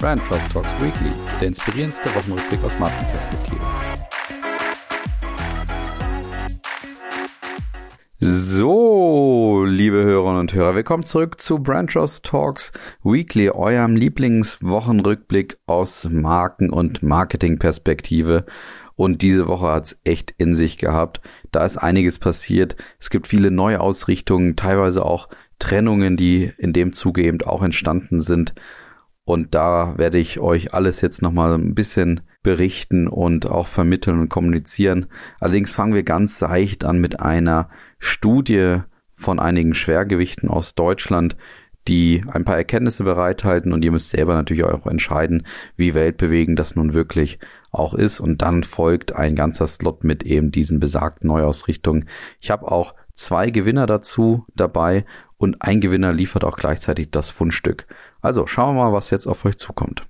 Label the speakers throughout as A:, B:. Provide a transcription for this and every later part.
A: Brand Trust Talks Weekly, der inspirierendste Wochenrückblick aus Markenperspektive. So, liebe Hörerinnen und Hörer, willkommen zurück zu Brand Trust Talks Weekly, eurem Lieblingswochenrückblick aus Marken- und Marketingperspektive. Und diese Woche hat's echt in sich gehabt. Da ist einiges passiert. Es gibt viele Neuausrichtungen, teilweise auch Trennungen, die in dem Zuge eben auch entstanden sind. Und da werde ich euch alles jetzt nochmal ein bisschen berichten und auch vermitteln und kommunizieren. Allerdings fangen wir ganz seicht an mit einer Studie von einigen Schwergewichten aus Deutschland, die ein paar Erkenntnisse bereithalten und ihr müsst selber natürlich auch entscheiden, wie weltbewegend das nun wirklich auch ist. Und dann folgt ein ganzer Slot mit eben diesen besagten Neuausrichtungen. Ich habe auch zwei Gewinner dazu dabei und ein Gewinner liefert auch gleichzeitig das Fundstück. Also schauen wir mal, was jetzt auf euch zukommt.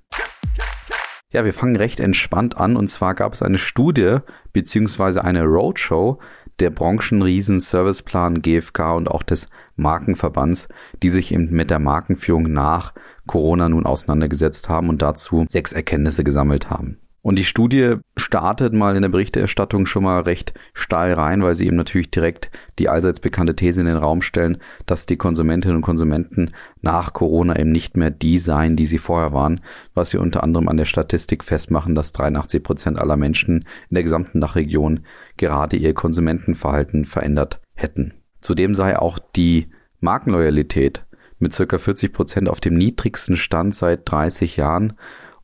A: Ja, wir fangen recht entspannt an und zwar gab es eine Studie beziehungsweise eine Roadshow der Branchenriesen Serviceplan GfK und auch des Markenverbands, die sich eben mit der Markenführung nach Corona nun auseinandergesetzt haben und dazu sechs Erkenntnisse gesammelt haben. Und die Studie startet mal in der Berichterstattung schon mal recht steil rein, weil sie eben natürlich direkt die allseits bekannte These in den Raum stellen, dass die Konsumentinnen und Konsumenten nach Corona eben nicht mehr die seien, die sie vorher waren, was sie unter anderem an der Statistik festmachen, dass 83 Prozent aller Menschen in der gesamten Dachregion gerade ihr Konsumentenverhalten verändert hätten. Zudem sei auch die Markenloyalität mit circa 40 Prozent auf dem niedrigsten Stand seit 30 Jahren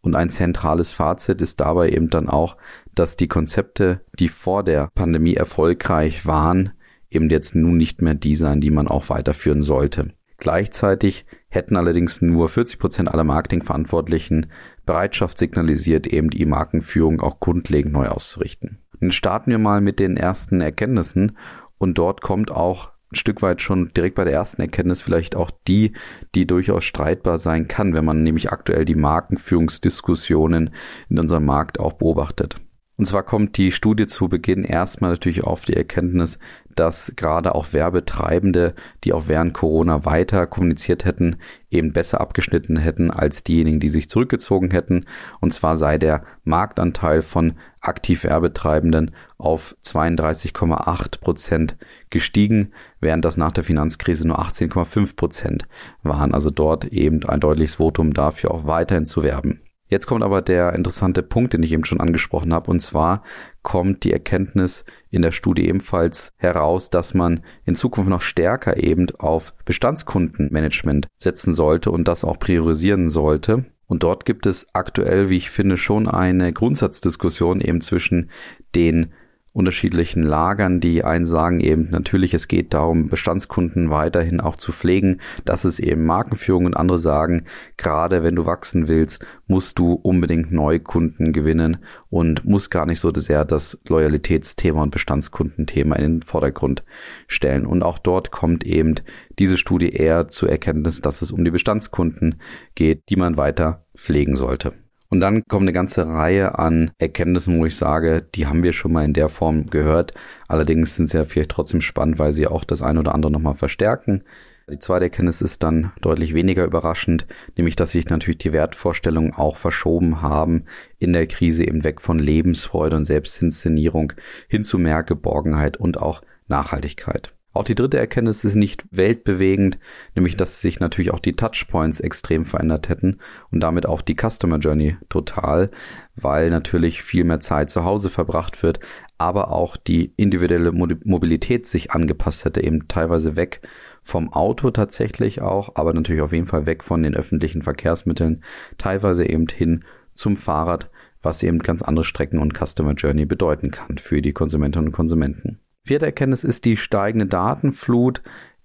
A: und ein zentrales Fazit ist dabei eben dann auch, dass die Konzepte, die vor der Pandemie erfolgreich waren, eben jetzt nun nicht mehr die sein, die man auch weiterführen sollte. Gleichzeitig hätten allerdings nur 40 Prozent aller Marketingverantwortlichen Bereitschaft signalisiert, eben die Markenführung auch grundlegend neu auszurichten. Dann starten wir mal mit den ersten Erkenntnissen und dort kommt auch Stück weit schon direkt bei der ersten Erkenntnis vielleicht auch die, die durchaus streitbar sein kann, wenn man nämlich aktuell die Markenführungsdiskussionen in unserem Markt auch beobachtet. Und zwar kommt die Studie zu Beginn erstmal natürlich auf die Erkenntnis, dass gerade auch Werbetreibende, die auch während Corona weiter kommuniziert hätten, eben besser abgeschnitten hätten als diejenigen, die sich zurückgezogen hätten. Und zwar sei der Marktanteil von aktiv Werbetreibenden auf 32,8 Prozent gestiegen, während das nach der Finanzkrise nur 18,5 Prozent waren. Also dort eben ein deutliches Votum dafür, auch weiterhin zu werben. Jetzt kommt aber der interessante Punkt, den ich eben schon angesprochen habe, und zwar kommt die Erkenntnis in der Studie ebenfalls heraus, dass man in Zukunft noch stärker eben auf Bestandskundenmanagement setzen sollte und das auch priorisieren sollte. Und dort gibt es aktuell, wie ich finde, schon eine Grundsatzdiskussion eben zwischen den unterschiedlichen Lagern. Die einen sagen eben natürlich, es geht darum, Bestandskunden weiterhin auch zu pflegen. Das ist eben Markenführung und andere sagen, gerade wenn du wachsen willst, musst du unbedingt Neukunden gewinnen und musst gar nicht so sehr das Loyalitätsthema und Bestandskundenthema in den Vordergrund stellen. Und auch dort kommt eben diese Studie eher zur Erkenntnis, dass es um die Bestandskunden geht, die man weiter pflegen sollte. Und dann kommt eine ganze Reihe an Erkenntnissen, wo ich sage, die haben wir schon mal in der Form gehört. Allerdings sind sie ja vielleicht trotzdem spannend, weil sie auch das eine oder andere nochmal verstärken. Die zweite Erkenntnis ist dann deutlich weniger überraschend, nämlich dass sich natürlich die Wertvorstellungen auch verschoben haben in der Krise eben weg von Lebensfreude und Selbstinszenierung hin zu mehr Geborgenheit und auch Nachhaltigkeit. Auch die dritte Erkenntnis ist nicht weltbewegend, nämlich dass sich natürlich auch die Touchpoints extrem verändert hätten und damit auch die Customer Journey total, weil natürlich viel mehr Zeit zu Hause verbracht wird, aber auch die individuelle Mobilität sich angepasst hätte, eben teilweise weg vom Auto tatsächlich auch, aber natürlich auf jeden Fall weg von den öffentlichen Verkehrsmitteln, teilweise eben hin zum Fahrrad, was eben ganz andere Strecken und Customer Journey bedeuten kann für die Konsumentinnen und Konsumenten. Vierte Erkenntnis ist die steigende Datenflut,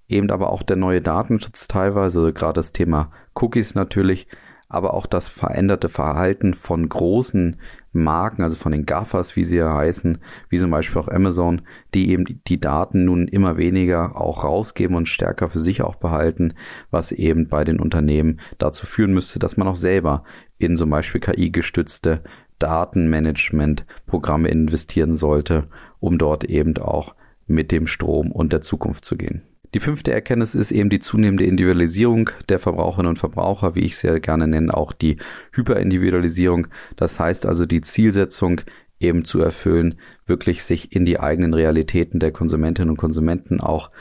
A: eben aber auch der neue Datenschutz teilweise, gerade das Thema Cookies natürlich, aber auch das veränderte Verhalten von großen Marken, also von den GAFAs, wie sie ja heißen, wie zum Beispiel auch Amazon, die eben die Daten nun immer weniger auch rausgeben und stärker für sich auch behalten, was eben bei den Unternehmen dazu führen müsste, dass man auch selber in zum Beispiel KI-gestützte Datenmanagement-Programme investieren sollte, um dort eben auch mit dem Strom und der Zukunft zu gehen. Die fünfte Erkenntnis ist eben die zunehmende Individualisierung der Verbraucherinnen und Verbraucher, wie ich sehr gerne nenne, auch die Hyperindividualisierung. Das heißt also die Zielsetzung eben zu erfüllen, wirklich sich in die eigenen Realitäten der Konsumentinnen und Konsumenten auch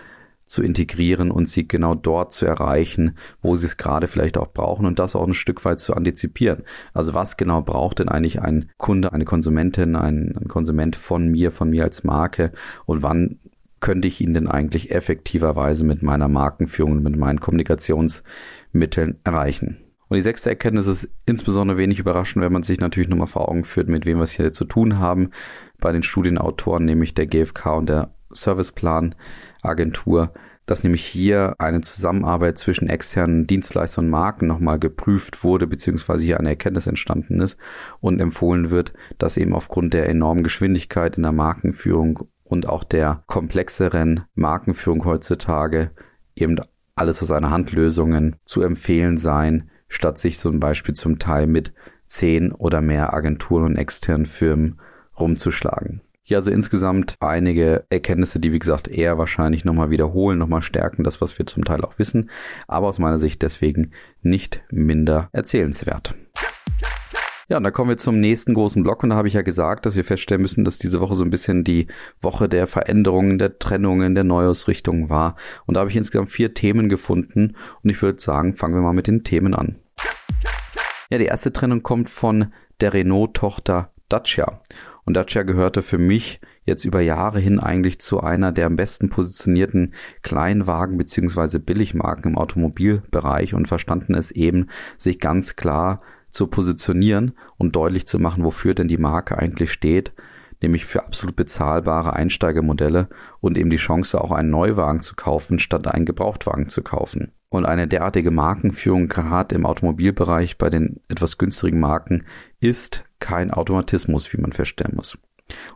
A: zu integrieren und sie genau dort zu erreichen, wo sie es gerade vielleicht auch brauchen und das auch ein Stück weit zu antizipieren. Also was genau braucht denn eigentlich ein Kunde, eine Konsumentin, ein, ein Konsument von mir, von mir als Marke und wann könnte ich ihn denn eigentlich effektiverweise mit meiner Markenführung und mit meinen Kommunikationsmitteln erreichen? Und die sechste Erkenntnis ist insbesondere wenig überraschend, wenn man sich natürlich nochmal vor Augen führt, mit wem wir es hier zu tun haben. Bei den Studienautoren, nämlich der GfK und der Serviceplan Agentur, dass nämlich hier eine Zusammenarbeit zwischen externen Dienstleistern und Marken nochmal geprüft wurde, beziehungsweise hier eine Erkenntnis entstanden ist und empfohlen wird, dass eben aufgrund der enormen Geschwindigkeit in der Markenführung und auch der komplexeren Markenführung heutzutage eben alles aus einer Hand Lösungen zu empfehlen sein, statt sich zum Beispiel zum Teil mit zehn oder mehr Agenturen und externen Firmen rumzuschlagen. Hier also insgesamt einige Erkenntnisse, die wie gesagt eher wahrscheinlich nochmal wiederholen, nochmal stärken, das was wir zum Teil auch wissen, aber aus meiner Sicht deswegen nicht minder erzählenswert. Ja, und da kommen wir zum nächsten großen Block und da habe ich ja gesagt, dass wir feststellen müssen, dass diese Woche so ein bisschen die Woche der Veränderungen, der Trennungen, der Neuausrichtungen war. Und da habe ich insgesamt vier Themen gefunden und ich würde sagen, fangen wir mal mit den Themen an. Ja, die erste Trennung kommt von der Renault-Tochter Dacia. Und Dacia gehörte für mich jetzt über Jahre hin eigentlich zu einer der am besten positionierten Kleinwagen bzw. Billigmarken im Automobilbereich und verstanden es eben, sich ganz klar zu positionieren und deutlich zu machen, wofür denn die Marke eigentlich steht, nämlich für absolut bezahlbare Einsteigermodelle und eben die Chance, auch einen Neuwagen zu kaufen, statt einen Gebrauchtwagen zu kaufen. Und eine derartige Markenführung gerade im Automobilbereich bei den etwas günstigen Marken ist kein Automatismus, wie man feststellen muss.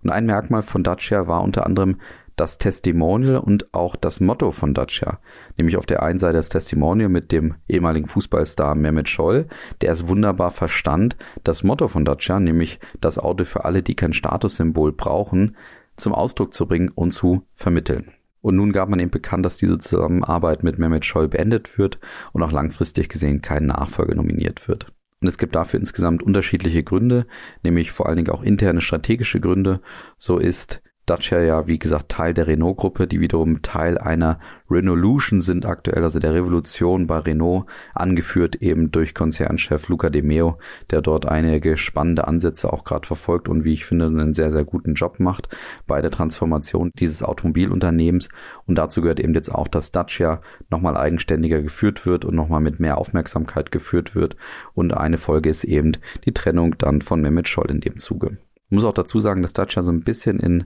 A: Und ein Merkmal von Dacia war unter anderem das Testimonial und auch das Motto von Dacia. Nämlich auf der einen Seite das Testimonial mit dem ehemaligen Fußballstar Mehmet Scholl, der es wunderbar verstand, das Motto von Dacia, nämlich das Auto für alle, die kein Statussymbol brauchen, zum Ausdruck zu bringen und zu vermitteln. Und nun gab man eben bekannt, dass diese Zusammenarbeit mit Mehmet Scholl beendet wird und auch langfristig gesehen kein Nachfolger nominiert wird. Und es gibt dafür insgesamt unterschiedliche Gründe, nämlich vor allen Dingen auch interne strategische Gründe. So ist Dacia ja, wie gesagt, Teil der Renault-Gruppe, die wiederum Teil einer Renaulution sind aktuell, also der Revolution bei Renault, angeführt eben durch Konzernchef Luca De Meo, der dort einige spannende Ansätze auch gerade verfolgt und wie ich finde, einen sehr, sehr guten Job macht bei der Transformation dieses Automobilunternehmens. Und dazu gehört eben jetzt auch, dass Dacia nochmal eigenständiger geführt wird und nochmal mit mehr Aufmerksamkeit geführt wird. Und eine Folge ist eben die Trennung dann von Mehmet Scholl in dem Zuge. Ich muss auch dazu sagen, dass Dacia so ein bisschen in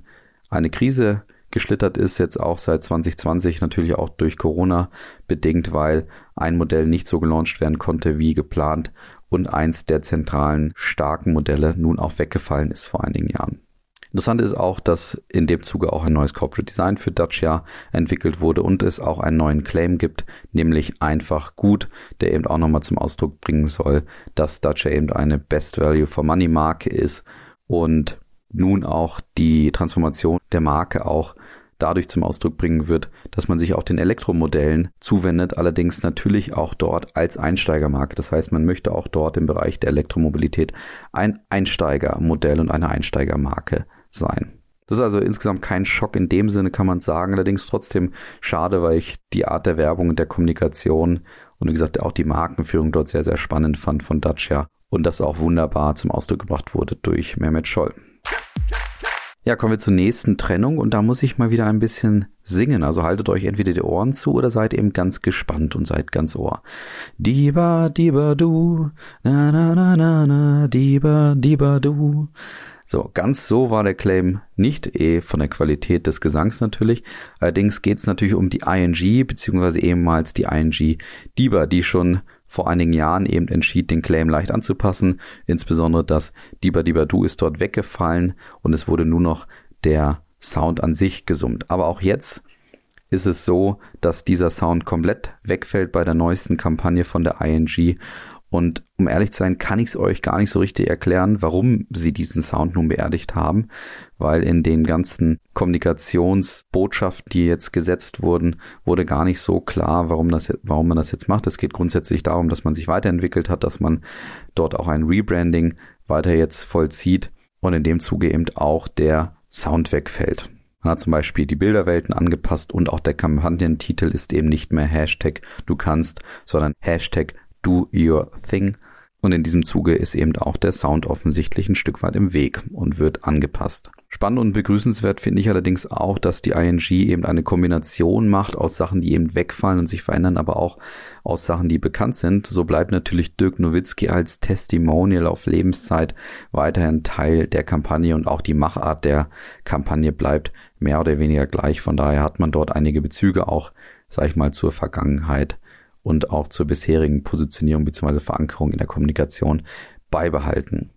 A: eine Krise geschlittert ist, jetzt auch seit 2020 natürlich auch durch Corona bedingt, weil ein Modell nicht so gelauncht werden konnte wie geplant und eins der zentralen starken Modelle nun auch weggefallen ist vor einigen Jahren. Interessant ist auch, dass in dem Zuge auch ein neues Corporate Design für Dacia entwickelt wurde und es auch einen neuen Claim gibt, nämlich einfach gut, der eben auch nochmal zum Ausdruck bringen soll, dass Dacia eben eine Best Value for Money Marke ist und nun auch die Transformation der Marke auch dadurch zum Ausdruck bringen wird, dass man sich auch den Elektromodellen zuwendet, allerdings natürlich auch dort als Einsteigermarke. Das heißt, man möchte auch dort im Bereich der Elektromobilität ein Einsteigermodell und eine Einsteigermarke sein. Das ist also insgesamt kein Schock in dem Sinne, kann man sagen. Allerdings trotzdem schade, weil ich die Art der Werbung und der Kommunikation und wie gesagt auch die Markenführung dort sehr, sehr spannend fand von Dacia und das auch wunderbar zum Ausdruck gebracht wurde durch Mehmet Scholl. Ja, kommen wir zur nächsten Trennung und da muss ich mal wieder ein bisschen singen. Also haltet euch entweder die Ohren zu oder seid eben ganz gespannt und seid ganz ohr. Diba, diba, du, na, na, na, na, na, diba, diba, du. So, ganz so war der Claim nicht, eh von der Qualität des Gesangs natürlich. Allerdings geht es natürlich um die ING, beziehungsweise ehemals die ING Diba, die schon vor einigen Jahren eben entschied, den Claim leicht anzupassen. Insbesondere das Diba Diba Du ist dort weggefallen und es wurde nur noch der Sound an sich gesummt. Aber auch jetzt ist es so, dass dieser Sound komplett wegfällt bei der neuesten Kampagne von der ING Und um ehrlich zu sein, kann ich es euch gar nicht so richtig erklären, warum sie diesen Sound nun beerdigt haben, weil in den ganzen Kommunikationsbotschaften, die jetzt gesetzt wurden, wurde gar nicht so klar, warum, das, warum man das jetzt macht. Es geht grundsätzlich darum, dass man sich weiterentwickelt hat, dass man dort auch ein Rebranding weiter jetzt vollzieht und in dem Zuge eben auch der Sound wegfällt. Man hat zum Beispiel die Bilderwelten angepasst und auch der Kampagnentitel ist eben nicht mehr Hashtag du kannst, sondern Hashtag do your thing. Und in diesem Zuge ist eben auch der Sound offensichtlich ein Stück weit im Weg und wird angepasst. Spannend und begrüßenswert finde ich allerdings auch, dass die ING eben eine Kombination macht aus Sachen, die eben wegfallen und sich verändern, aber auch aus Sachen, die bekannt sind. So bleibt natürlich Dirk Nowitzki als Testimonial auf Lebenszeit weiterhin Teil der Kampagne und auch die Machart der Kampagne bleibt mehr oder weniger gleich. Von daher hat man dort einige Bezüge auch, sag ich mal, zur Vergangenheit und auch zur bisherigen Positionierung bzw. Verankerung in der Kommunikation beibehalten.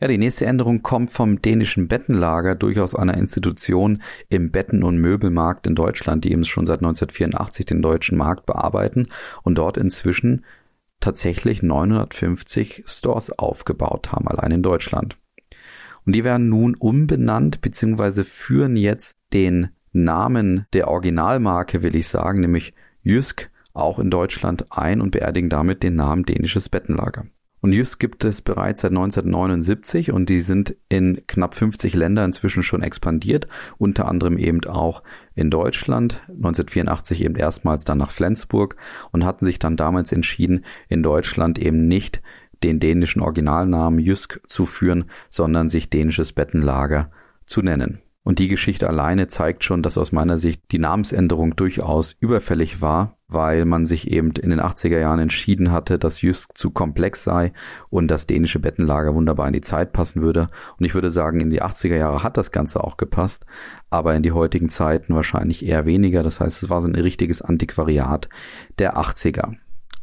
A: Ja, die nächste Änderung kommt vom dänischen Bettenlager, durchaus einer Institution im Betten- und Möbelmarkt in Deutschland, die eben schon seit 1984 den deutschen Markt bearbeiten und dort inzwischen tatsächlich 950 Stores aufgebaut haben, allein in Deutschland. Und die werden nun umbenannt bzw. führen jetzt den Namen der Originalmarke, will ich sagen, nämlich Jysk, auch in Deutschland ein und beerdigen damit den Namen dänisches Bettenlager. Und Jysk gibt es bereits seit 1979 und die sind in knapp 50 Länder inzwischen schon expandiert, unter anderem eben auch in Deutschland, 1984 eben erstmals dann nach Flensburg und hatten sich dann damals entschieden, in Deutschland eben nicht den dänischen Originalnamen Jysk zu führen, sondern sich dänisches Bettenlager zu nennen. Und die Geschichte alleine zeigt schon, dass aus meiner Sicht die Namensänderung durchaus überfällig war, weil man sich eben in den 80er Jahren entschieden hatte, dass Jysk zu komplex sei und das dänische Bettenlager wunderbar in die Zeit passen würde. Und ich würde sagen, in die 80er Jahre hat das Ganze auch gepasst, aber in die heutigen Zeiten wahrscheinlich eher weniger. Das heißt, es war so ein richtiges Antiquariat der 80er.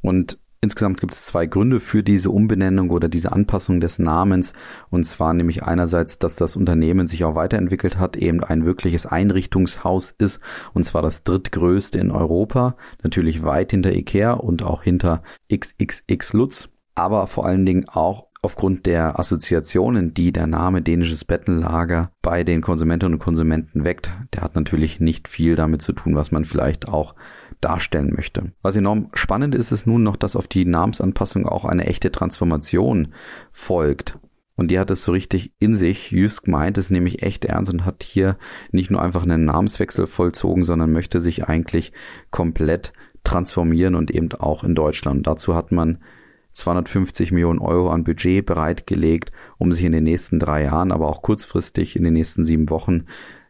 A: Und Insgesamt gibt es zwei Gründe für diese Umbenennung oder diese Anpassung des Namens. Und zwar nämlich einerseits, dass das Unternehmen sich auch weiterentwickelt hat, eben ein wirkliches Einrichtungshaus ist. Und zwar das drittgrößte in Europa. Natürlich weit hinter Ikea und auch hinter XXX Lutz. Aber vor allen Dingen auch aufgrund der Assoziationen, die der Name dänisches Bettenlager bei den Konsumentinnen und Konsumenten weckt. Der hat natürlich nicht viel damit zu tun, was man vielleicht auch darstellen möchte. Was enorm spannend ist, ist nun noch, dass auf die Namensanpassung auch eine echte Transformation folgt. Und die hat es so richtig in sich. Jysk meint es nämlich echt ernst und hat hier nicht nur einfach einen Namenswechsel vollzogen, sondern möchte sich eigentlich komplett transformieren und eben auch in Deutschland. Dazu hat man 250 Millionen Euro an Budget bereitgelegt, um sich in den nächsten drei Jahren, aber auch kurzfristig in den nächsten sieben Wochen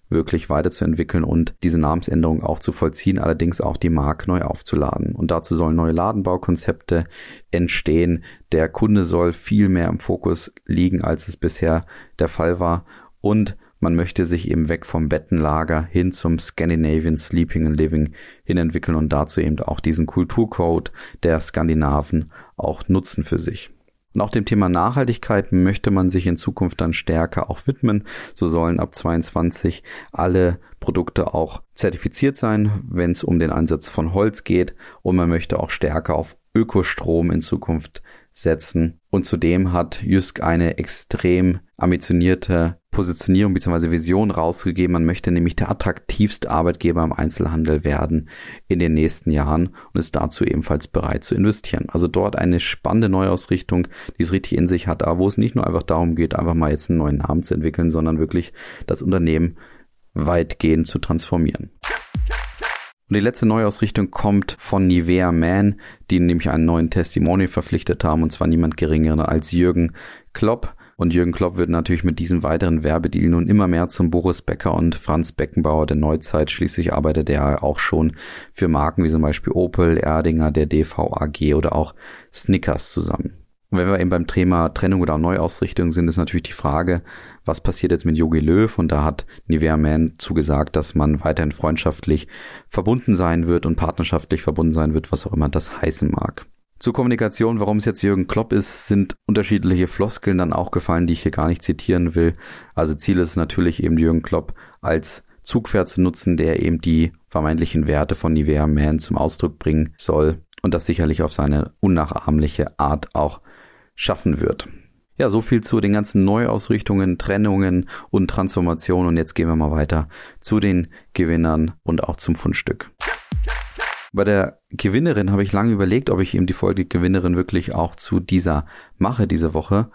A: wirklich weiterzuentwickeln und diese Namensänderung auch zu vollziehen, allerdings auch die Mark neu aufzuladen. Und dazu sollen neue Ladenbaukonzepte entstehen. Der Kunde soll viel mehr im Fokus liegen, als es bisher der Fall war. Und man möchte sich eben weg vom Bettenlager hin zum Scandinavian Sleeping and Living hin entwickeln und dazu eben auch diesen Kulturcode der Skandinaven auch nutzen für sich. Und auch dem Thema Nachhaltigkeit möchte man sich in Zukunft dann stärker auch widmen. So sollen ab 22 alle Produkte auch zertifiziert sein, wenn es um den Einsatz von Holz geht. Und man möchte auch stärker auf Ökostrom in Zukunft setzen. Und zudem hat Jysk eine extrem ambitionierte Positionierung bzw. Vision rausgegeben. Man möchte nämlich der attraktivste Arbeitgeber im Einzelhandel werden in den nächsten Jahren und ist dazu ebenfalls bereit zu investieren. Also dort eine spannende Neuausrichtung, die es richtig in sich hat, aber wo es nicht nur einfach darum geht, einfach mal jetzt einen neuen Namen zu entwickeln, sondern wirklich das Unternehmen weitgehend zu transformieren. Und die letzte Neuausrichtung kommt von Nivea Man, die nämlich einen neuen Testimony verpflichtet haben, und zwar niemand geringeren als Jürgen Klopp. Und Jürgen Klopp wird natürlich mit diesem weiteren Werbedeal nun immer mehr zum Boris Becker und Franz Beckenbauer der Neuzeit. Schließlich arbeitet er auch schon für Marken wie zum Beispiel Opel, Erdinger, der DVAG oder auch Snickers zusammen. Und wenn wir eben beim Thema Trennung oder Neuausrichtung sind, ist natürlich die Frage, was passiert jetzt mit Yogi Löw? Und da hat Nivea Man zugesagt, dass man weiterhin freundschaftlich verbunden sein wird und partnerschaftlich verbunden sein wird, was auch immer das heißen mag. Zur Kommunikation, warum es jetzt Jürgen Klopp ist, sind unterschiedliche Floskeln dann auch gefallen, die ich hier gar nicht zitieren will. Also Ziel ist natürlich eben Jürgen Klopp als Zugpferd zu nutzen, der eben die vermeintlichen Werte von Nivea Man zum Ausdruck bringen soll. und das sicherlich auf seine unnachahmliche Art auch schaffen wird. Ja, so viel zu den ganzen Neuausrichtungen, Trennungen und Transformationen. Und jetzt gehen wir mal weiter zu den Gewinnern und auch zum Fundstück. Bei der Gewinnerin habe ich lange überlegt, ob ich eben die Folge Gewinnerin wirklich auch zu dieser mache diese Woche.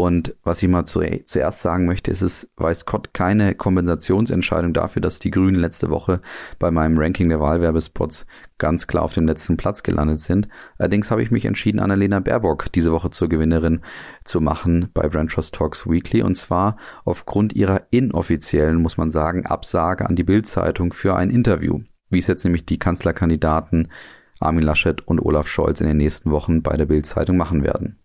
A: Und was ich mal zu, zuerst sagen möchte, ist es, weiß Gott, keine Kompensationsentscheidung dafür, dass die Grünen letzte Woche bei meinem Ranking der Wahlwerbespots ganz klar auf dem letzten Platz gelandet sind. Allerdings habe ich mich entschieden, Annalena Baerbock diese Woche zur Gewinnerin zu machen bei Brand Trust Talks Weekly. Und zwar aufgrund ihrer inoffiziellen, muss man sagen, Absage an die Bildzeitung für ein Interview. Wie es jetzt nämlich die Kanzlerkandidaten Armin Laschet und Olaf Scholz in den nächsten Wochen bei der Bildzeitung machen werden.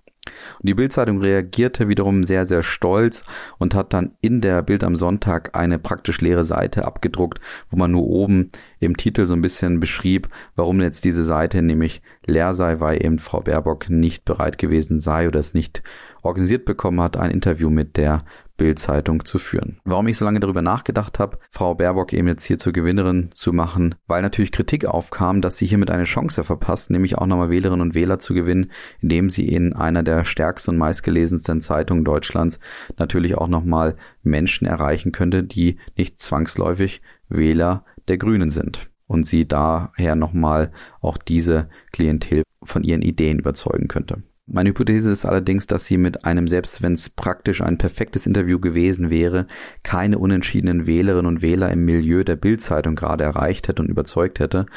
A: Und die Bildzeitung reagierte wiederum sehr, sehr stolz und hat dann in der Bild am Sonntag eine praktisch leere Seite abgedruckt, wo man nur oben im Titel so ein bisschen beschrieb, warum jetzt diese Seite nämlich leer sei, weil eben Frau Baerbock nicht bereit gewesen sei oder es nicht organisiert bekommen hat, ein Interview mit der Bild-Zeitung zu führen. Warum ich so lange darüber nachgedacht habe, Frau Baerbock eben jetzt hier zur Gewinnerin zu machen, weil natürlich Kritik aufkam, dass sie hiermit eine Chance verpasst, nämlich auch nochmal Wählerinnen und Wähler zu gewinnen, indem sie in einer der stärksten und meistgelesensten Zeitungen Deutschlands natürlich auch nochmal Menschen erreichen könnte, die nicht zwangsläufig Wähler der Grünen sind und sie daher nochmal auch diese Klientel von ihren Ideen überzeugen könnte. Meine Hypothese ist allerdings, dass sie mit einem, selbst wenn es praktisch ein perfektes Interview gewesen wäre, keine unentschiedenen Wählerinnen und Wähler im Milieu der Bildzeitung gerade erreicht hätte und überzeugt hätte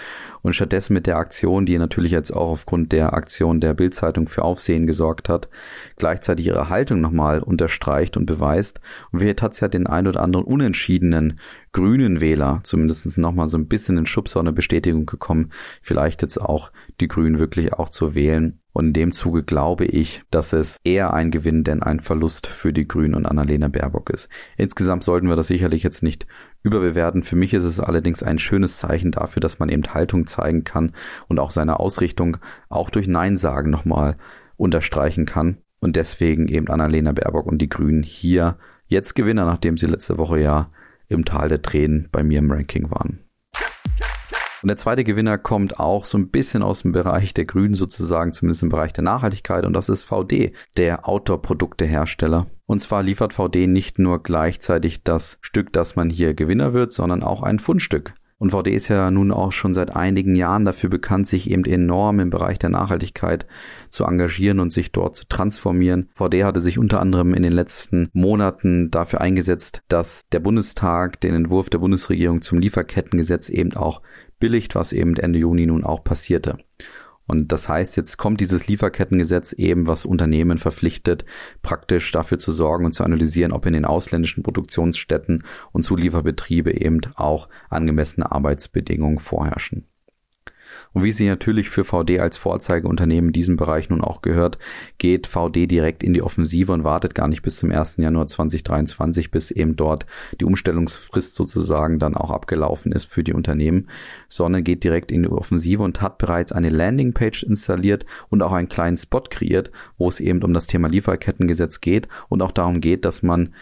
A: und stattdessen mit der Aktion, die natürlich jetzt auch aufgrund der Aktion der Bildzeitung für Aufsehen gesorgt hat, gleichzeitig ihre Haltung nochmal unterstreicht und beweist. Und es ja den ein oder anderen unentschiedenen grünen Wähler zumindest nochmal so ein bisschen in Schubser und eine Bestätigung gekommen, vielleicht jetzt auch die Grünen wirklich auch zu wählen. Und in dem Zuge glaube ich, dass es eher ein Gewinn denn ein Verlust für die Grünen und Annalena Baerbock ist. Insgesamt sollten wir das sicherlich jetzt nicht überbewerten. Für mich ist es allerdings ein schönes Zeichen dafür, dass man eben Haltung zeigen kann und auch seine Ausrichtung auch durch Nein sagen nochmal unterstreichen kann. Und deswegen eben Annalena Baerbock und die Grünen hier jetzt Gewinner, nachdem sie letzte Woche ja im Tal der Tränen bei mir im Ranking waren. Und der zweite Gewinner kommt auch so ein bisschen aus dem Bereich der Grünen sozusagen, zumindest im Bereich der Nachhaltigkeit. Und das ist VD, der Outdoor-Produktehersteller. Und zwar liefert VD nicht nur gleichzeitig das Stück, dass man hier Gewinner wird, sondern auch ein Fundstück. Und VD ist ja nun auch schon seit einigen Jahren dafür bekannt, sich eben enorm im Bereich der Nachhaltigkeit zu engagieren und sich dort zu transformieren. VD hatte sich unter anderem in den letzten Monaten dafür eingesetzt, dass der Bundestag den Entwurf der Bundesregierung zum Lieferkettengesetz eben auch billigt, was eben Ende Juni nun auch passierte. Und das heißt, jetzt kommt dieses Lieferkettengesetz eben, was Unternehmen verpflichtet, praktisch dafür zu sorgen und zu analysieren, ob in den ausländischen Produktionsstätten und Zulieferbetriebe eben auch angemessene Arbeitsbedingungen vorherrschen. Und wie sie natürlich für VD als Vorzeigeunternehmen in diesem Bereich nun auch gehört, geht VD direkt in die Offensive und wartet gar nicht bis zum 1. Januar 2023, bis eben dort die Umstellungsfrist sozusagen dann auch abgelaufen ist für die Unternehmen, sondern geht direkt in die Offensive und hat bereits eine Landingpage installiert und auch einen kleinen Spot kreiert, wo es eben um das Thema Lieferkettengesetz geht und auch darum geht, dass man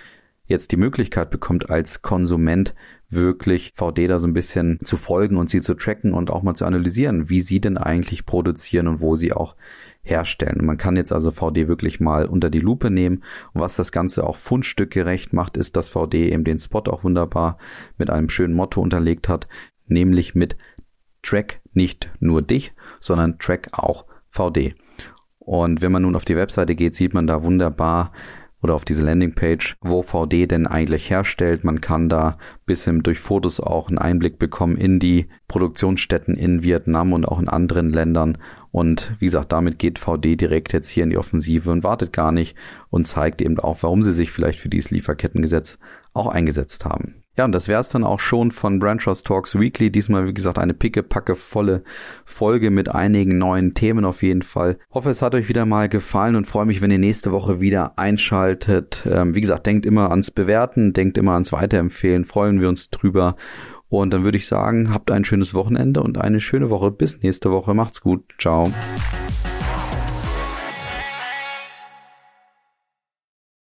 A: jetzt die Möglichkeit bekommt, als Konsument wirklich VD da so ein bisschen zu folgen und sie zu tracken und auch mal zu analysieren, wie sie denn eigentlich produzieren und wo sie auch herstellen. Man kann jetzt also VD wirklich mal unter die Lupe nehmen. Und was das Ganze auch fundstückgerecht macht, ist, dass VD eben den Spot auch wunderbar mit einem schönen Motto unterlegt hat, nämlich mit Track nicht nur dich, sondern Track auch VD. Und wenn man nun auf die Webseite geht, sieht man da wunderbar, oder auf diese Landingpage, wo VD denn eigentlich herstellt. Man kann da bisschen durch Fotos auch einen Einblick bekommen in die Produktionsstätten in Vietnam und auch in anderen Ländern. Und wie gesagt, damit geht VD direkt jetzt hier in die Offensive und wartet gar nicht und zeigt eben auch, warum sie sich vielleicht für dieses Lieferkettengesetz auch eingesetzt haben. Ja, und das wär's dann auch schon von Branchers Talks Weekly. Diesmal, wie gesagt, eine picke-packe volle Folge mit einigen neuen Themen auf jeden Fall. Hoffe, es hat euch wieder mal gefallen und freue mich, wenn ihr nächste Woche wieder einschaltet. Ähm, wie gesagt, denkt immer ans Bewerten, denkt immer ans Weiterempfehlen. Freuen wir uns drüber. Und dann würde ich sagen, habt ein schönes Wochenende und eine schöne Woche. Bis nächste Woche. Macht's gut. Ciao.